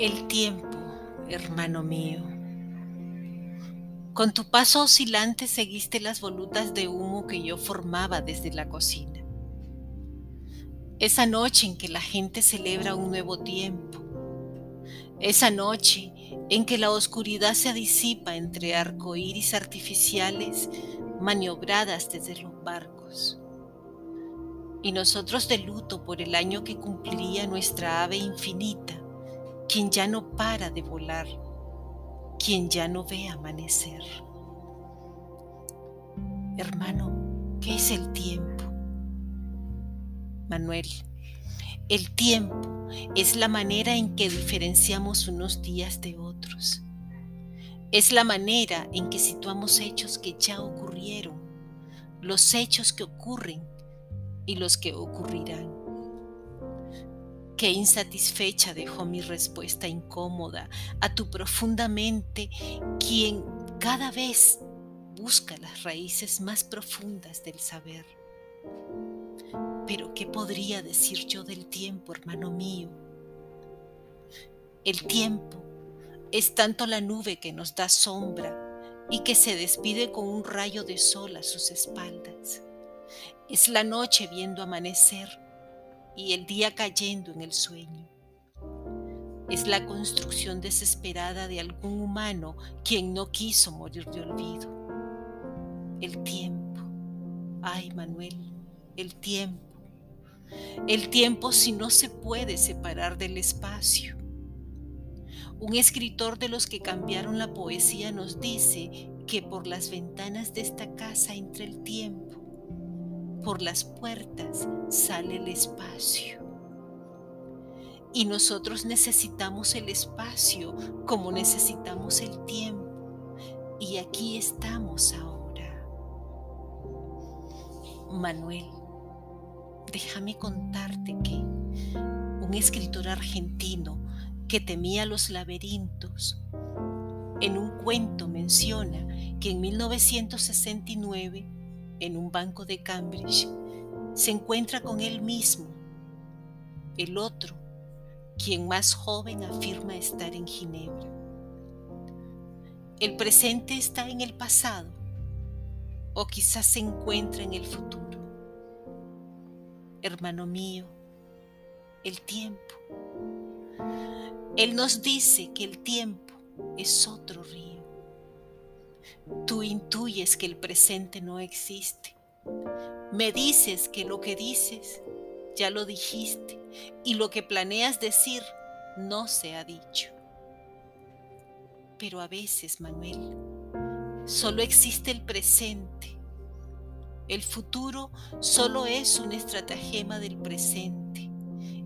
El tiempo, hermano mío. Con tu paso oscilante seguiste las volutas de humo que yo formaba desde la cocina. Esa noche en que la gente celebra un nuevo tiempo. Esa noche en que la oscuridad se disipa entre arcoíris artificiales maniobradas desde los barcos. Y nosotros de luto por el año que cumpliría nuestra ave infinita quien ya no para de volar, quien ya no ve amanecer. Hermano, ¿qué es el tiempo? Manuel, el tiempo es la manera en que diferenciamos unos días de otros. Es la manera en que situamos hechos que ya ocurrieron, los hechos que ocurren y los que ocurrirán. Qué insatisfecha dejó mi respuesta incómoda a tu profunda mente, quien cada vez busca las raíces más profundas del saber. Pero ¿qué podría decir yo del tiempo, hermano mío? El tiempo es tanto la nube que nos da sombra y que se despide con un rayo de sol a sus espaldas. Es la noche viendo amanecer y el día cayendo en el sueño. Es la construcción desesperada de algún humano quien no quiso morir de olvido. El tiempo. Ay, Manuel, el tiempo. El tiempo si no se puede separar del espacio. Un escritor de los que cambiaron la poesía nos dice que por las ventanas de esta casa entra el tiempo por las puertas sale el espacio. Y nosotros necesitamos el espacio como necesitamos el tiempo. Y aquí estamos ahora. Manuel, déjame contarte que un escritor argentino que temía los laberintos, en un cuento menciona que en 1969 en un banco de Cambridge, se encuentra con él mismo. El otro, quien más joven afirma estar en Ginebra. El presente está en el pasado o quizás se encuentra en el futuro. Hermano mío, el tiempo. Él nos dice que el tiempo es otro río. Tú intuyes que el presente no existe. Me dices que lo que dices ya lo dijiste y lo que planeas decir no se ha dicho. Pero a veces, Manuel, solo existe el presente. El futuro solo es un estratagema del presente.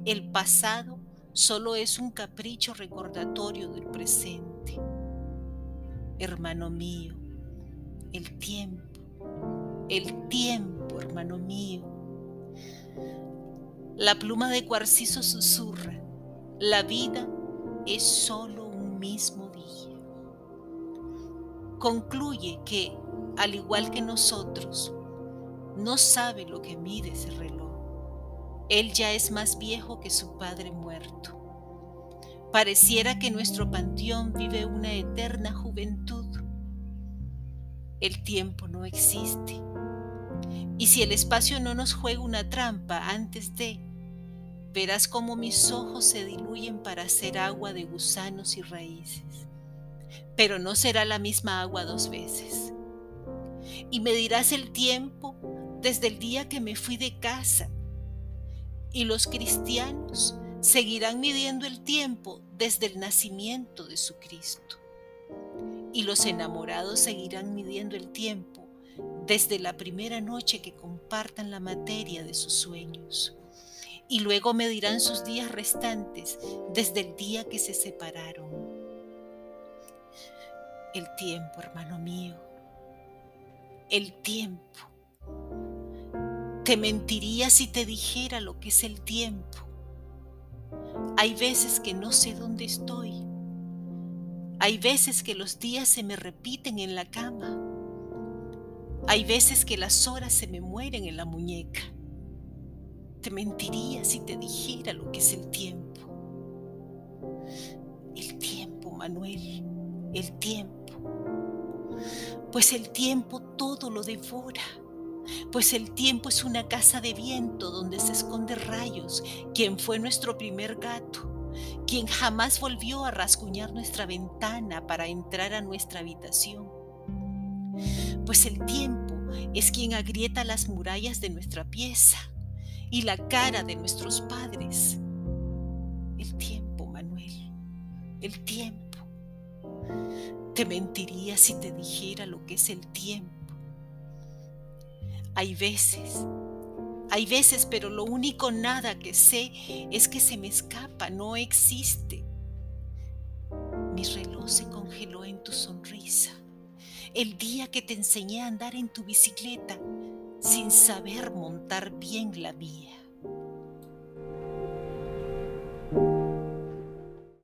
El pasado solo es un capricho recordatorio del presente. Hermano mío, el tiempo, el tiempo, hermano mío. La pluma de cuarcizo susurra, la vida es solo un mismo día. Concluye que, al igual que nosotros, no sabe lo que mide ese reloj. Él ya es más viejo que su padre muerto. Pareciera que nuestro panteón vive una eterna juventud el tiempo no existe. Y si el espacio no nos juega una trampa antes de, verás cómo mis ojos se diluyen para hacer agua de gusanos y raíces. Pero no será la misma agua dos veces. Y medirás el tiempo desde el día que me fui de casa. Y los cristianos seguirán midiendo el tiempo desde el nacimiento de su Cristo y los enamorados seguirán midiendo el tiempo desde la primera noche que compartan la materia de sus sueños. Y luego medirán sus días restantes desde el día que se separaron. El tiempo, hermano mío, el tiempo. Te mentiría si te dijera lo que es el tiempo. Hay veces que no sé dónde estoy hay veces que los días se me repiten en la cama. Hay veces que las horas se me mueren en la muñeca. Te mentiría si te dijera lo que es el tiempo. Manuel, el tiempo. Pues el tiempo todo lo devora. Pues el tiempo es una casa de viento donde se esconde rayos, quien fue nuestro primer gato, quien jamás volvió a rasguñar nuestra ventana para entrar a nuestra habitación. Pues el tiempo es quien agrieta las murallas de nuestra pieza y la cara de nuestros padres. El tiempo, Manuel, el tiempo. Te mentiría si te dijera lo que es el tiempo. Hay veces, hay veces, pero lo único nada que sé es que se me escapa, no existe. Mi reloj se congeló en tu sonrisa. El día que te enseñé a andar en tu bicicleta sin saber montar bien la mía.